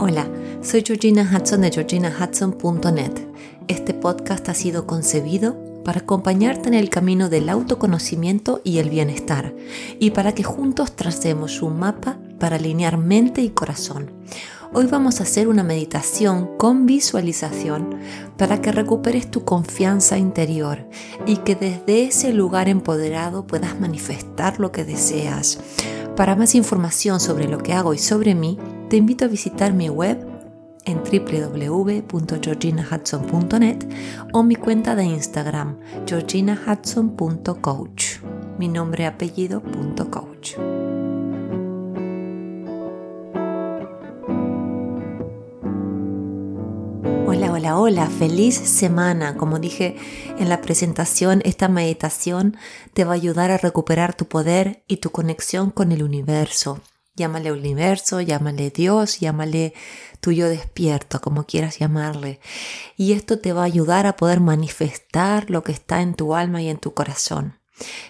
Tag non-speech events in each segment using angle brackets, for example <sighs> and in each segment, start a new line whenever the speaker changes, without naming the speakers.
Hola, soy Georgina Hudson de georginahudson.net. Este podcast ha sido concebido para acompañarte en el camino del autoconocimiento y el bienestar y para que juntos tracemos un mapa para alinear mente y corazón. Hoy vamos a hacer una meditación con visualización para que recuperes tu confianza interior y que desde ese lugar empoderado puedas manifestar lo que deseas. Para más información sobre lo que hago y sobre mí, te invito a visitar mi web en www.georginahudson.net o mi cuenta de Instagram georginahudson.coach, mi nombre apellido.coach. Hola, hola, hola, feliz semana. Como dije en la presentación, esta meditación te va a ayudar a recuperar tu poder y tu conexión con el universo Llámale universo, llámale Dios, llámale tuyo despierto, como quieras llamarle. Y esto te va a ayudar a poder manifestar lo que está en tu alma y en tu corazón.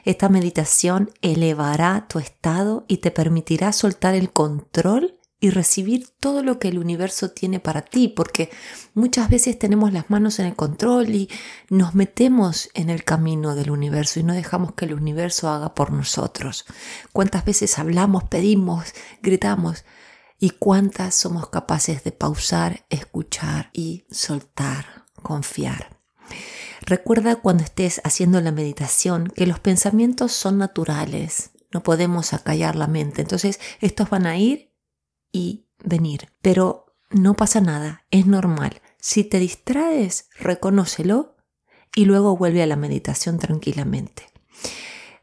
Esta meditación elevará tu estado y te permitirá soltar el control y recibir todo lo que el universo tiene para ti, porque muchas veces tenemos las manos en el control y nos metemos en el camino del universo y no dejamos que el universo haga por nosotros. ¿Cuántas veces hablamos, pedimos, gritamos? ¿Y cuántas somos capaces de pausar, escuchar y soltar, confiar? Recuerda cuando estés haciendo la meditación que los pensamientos son naturales, no podemos acallar la mente. Entonces, estos van a ir y venir. Pero no pasa nada, es normal. Si te distraes, reconócelo y luego vuelve a la meditación tranquilamente.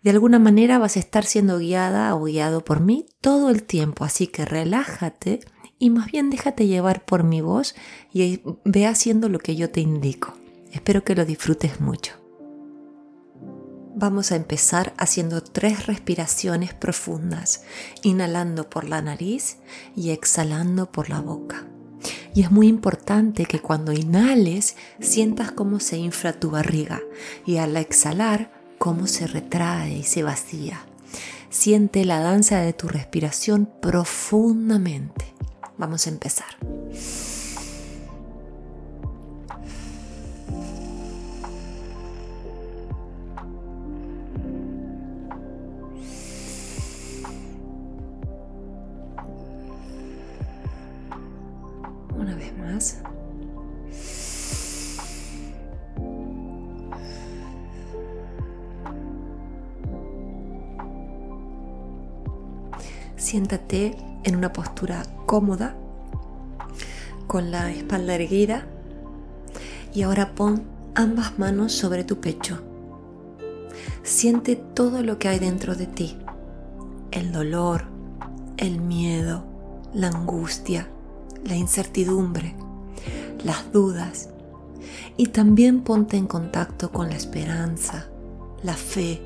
De alguna manera vas a estar siendo guiada o guiado por mí todo el tiempo, así que relájate y más bien déjate llevar por mi voz y ve haciendo lo que yo te indico. Espero que lo disfrutes mucho. Vamos a empezar haciendo tres respiraciones profundas, inhalando por la nariz y exhalando por la boca. Y es muy importante que cuando inhales sientas cómo se infla tu barriga y al exhalar cómo se retrae y se vacía. Siente la danza de tu respiración profundamente. Vamos a empezar. Siéntate en una postura cómoda, con la espalda erguida y ahora pon ambas manos sobre tu pecho. Siente todo lo que hay dentro de ti, el dolor, el miedo, la angustia, la incertidumbre, las dudas y también ponte en contacto con la esperanza, la fe,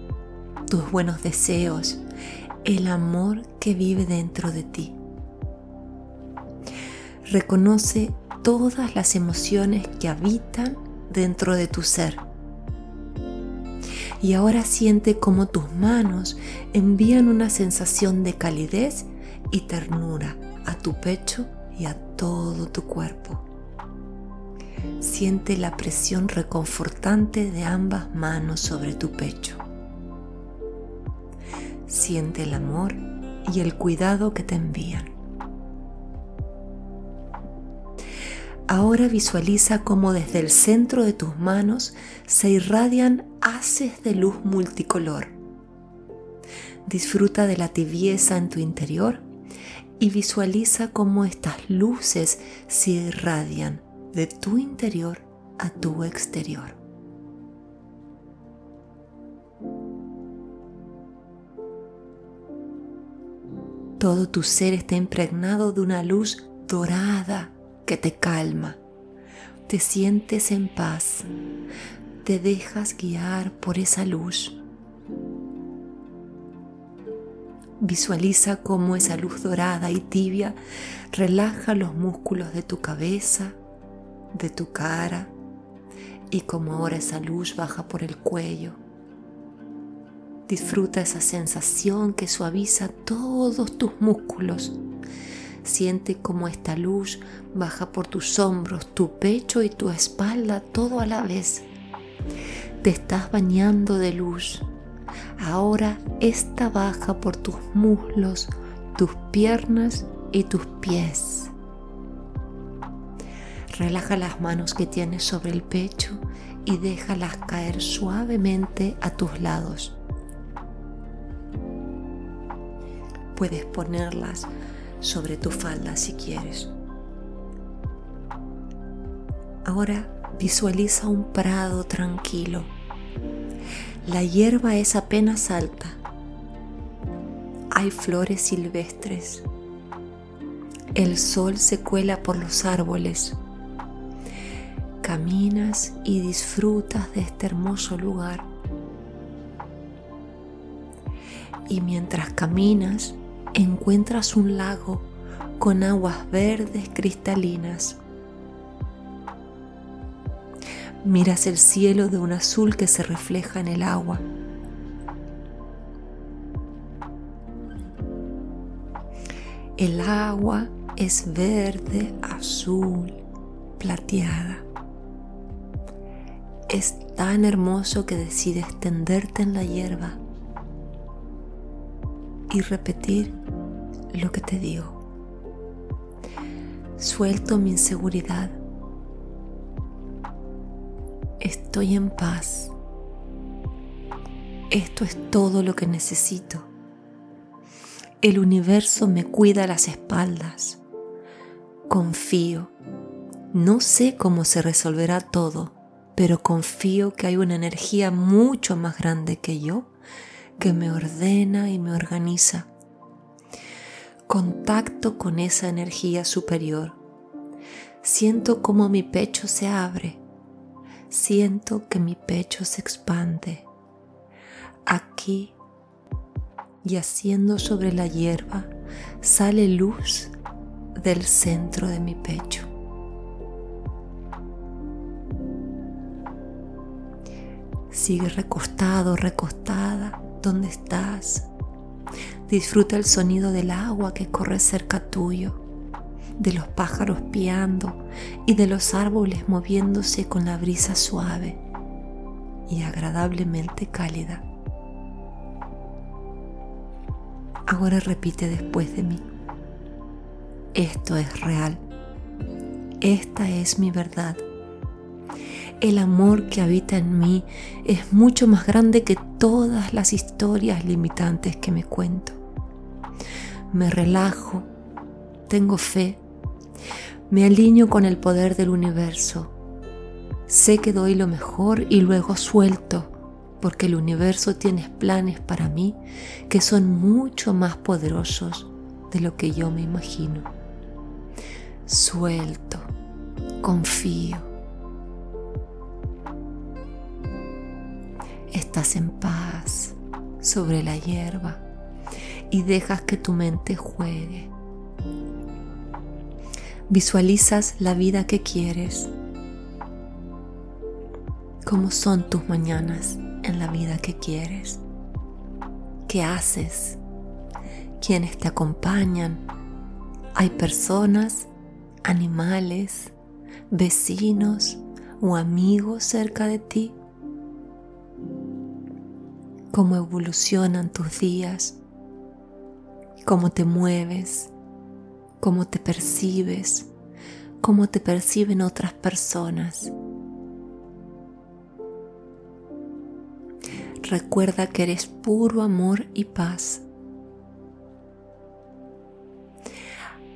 tus buenos deseos, el amor que vive dentro de ti. Reconoce todas las emociones que habitan dentro de tu ser. Y ahora siente cómo tus manos envían una sensación de calidez y ternura a tu pecho y a todo tu cuerpo. Siente la presión reconfortante de ambas manos sobre tu pecho. Siente el amor y el cuidado que te envían. Ahora visualiza cómo desde el centro de tus manos se irradian haces de luz multicolor. Disfruta de la tibieza en tu interior y visualiza cómo estas luces se irradian de tu interior a tu exterior. Todo tu ser está impregnado de una luz dorada que te calma. Te sientes en paz. Te dejas guiar por esa luz. Visualiza cómo esa luz dorada y tibia relaja los músculos de tu cabeza, de tu cara y cómo ahora esa luz baja por el cuello. Disfruta esa sensación que suaviza todos tus músculos. Siente cómo esta luz baja por tus hombros, tu pecho y tu espalda todo a la vez. Te estás bañando de luz. Ahora esta baja por tus muslos, tus piernas y tus pies. Relaja las manos que tienes sobre el pecho y déjalas caer suavemente a tus lados. Puedes ponerlas sobre tu falda si quieres. Ahora visualiza un prado tranquilo. La hierba es apenas alta. Hay flores silvestres. El sol se cuela por los árboles. Caminas y disfrutas de este hermoso lugar. Y mientras caminas, encuentras un lago con aguas verdes cristalinas. Miras el cielo de un azul que se refleja en el agua. El agua es verde, azul, plateada. Es tan hermoso que decides tenderte en la hierba y repetir lo que te digo. Suelto mi inseguridad. Estoy en paz. Esto es todo lo que necesito. El universo me cuida las espaldas. Confío. No sé cómo se resolverá todo, pero confío que hay una energía mucho más grande que yo que me ordena y me organiza. Contacto con esa energía superior. Siento como mi pecho se abre. Siento que mi pecho se expande. Aquí, yaciendo sobre la hierba, sale luz del centro de mi pecho. Sigue recostado, recostada ¿Dónde estás. Disfruta el sonido del agua que corre cerca tuyo, de los pájaros piando y de los árboles moviéndose con la brisa suave y agradablemente cálida. Ahora repite después de mí. Esto es real. Esta es mi verdad el amor que habita en mí es mucho más grande que todas las historias limitantes que me cuento. Me relajo, tengo fe, me alineo con el poder del universo. Sé que doy lo mejor y luego suelto, porque el universo tiene planes para mí que son mucho más poderosos de lo que yo me imagino. Suelto, confío estás en paz sobre la hierba y dejas que tu mente juegue. Visualizas la vida que quieres. ¿Cómo son tus mañanas en la vida que quieres? ¿Qué haces? ¿Quiénes te acompañan? ¿Hay personas, animales, vecinos o amigos cerca de ti? cómo evolucionan tus días, cómo te mueves, cómo te percibes, cómo te perciben otras personas. Recuerda que eres puro amor y paz.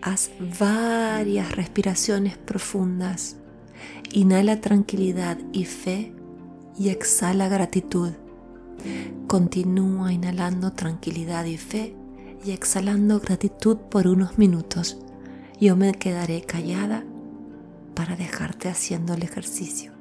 Haz varias respiraciones profundas. Inhala tranquilidad y fe y exhala gratitud. Continúa inhalando tranquilidad y fe y exhalando gratitud por unos minutos. Yo me quedaré callada para dejarte haciendo el ejercicio.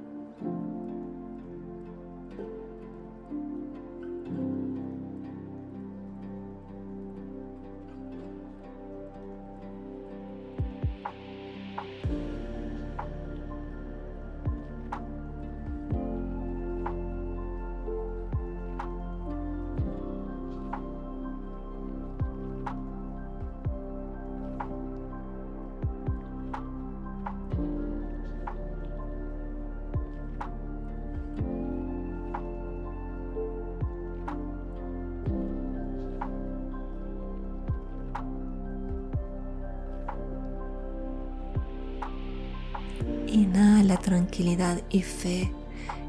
Tranquilidad y fe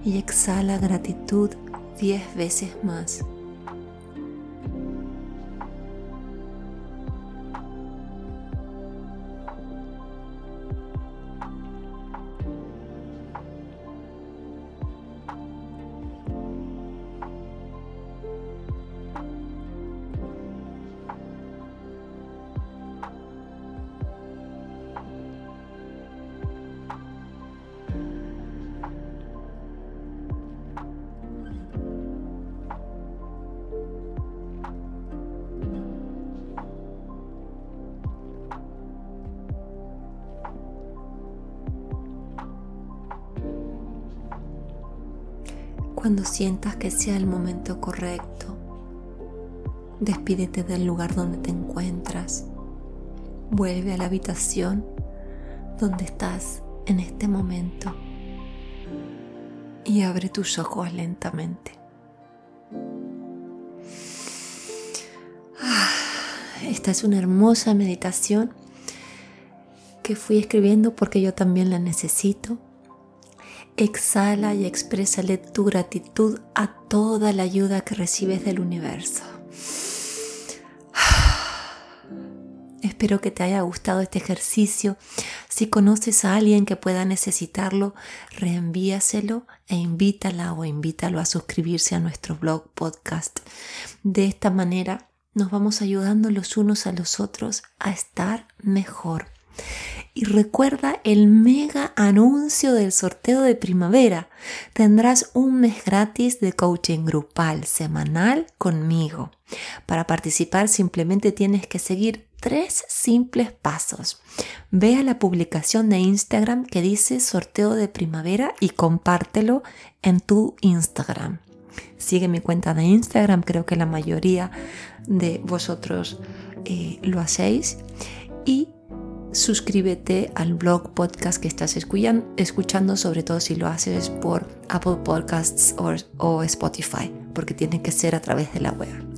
y exhala gratitud diez veces más. Cuando sientas que sea el momento correcto, despídete del lugar donde te encuentras. Vuelve a la habitación donde estás en este momento y abre tus ojos lentamente. Ah, esta es una hermosa meditación que fui escribiendo porque yo también la necesito Exhala y exprésale tu gratitud a toda la ayuda que recibes del universo. <sighs> Espero que te haya gustado este ejercicio. Si conoces a alguien que pueda necesitarlo, reenvíaselo e invítala o invítalo a suscribirse a nuestro blog podcast. De esta manera nos vamos ayudando los unos a los otros a estar mejor. Y recuerda el mega anuncio del sorteo de primavera. Tendrás un mes gratis de coaching grupal semanal conmigo. Para participar simplemente tienes que seguir tres simples pasos. Ve a la publicación de Instagram que dice sorteo de primavera y compártelo en tu Instagram. Sigue mi cuenta de Instagram, creo que la mayoría de vosotros eh, lo hacéis. Y suscríbete al blog podcast que estás escuchando, sobre todo si lo haces por Apple Podcasts o, Spotify, porque tiene que ser a través de la web.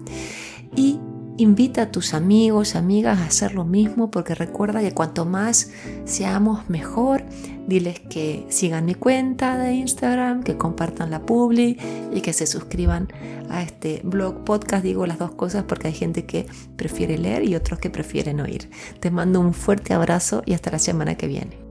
Invita a tus amigos, amigas a hacer lo mismo, porque recuerda que cuanto más seamos mejor, diles que sigan mi cuenta de Instagram, que compartan la publi y que se suscriban a este blog podcast. Digo las dos cosas porque hay gente que prefiere leer y otros que prefieren oír. Te mando un fuerte abrazo y hasta la semana que viene.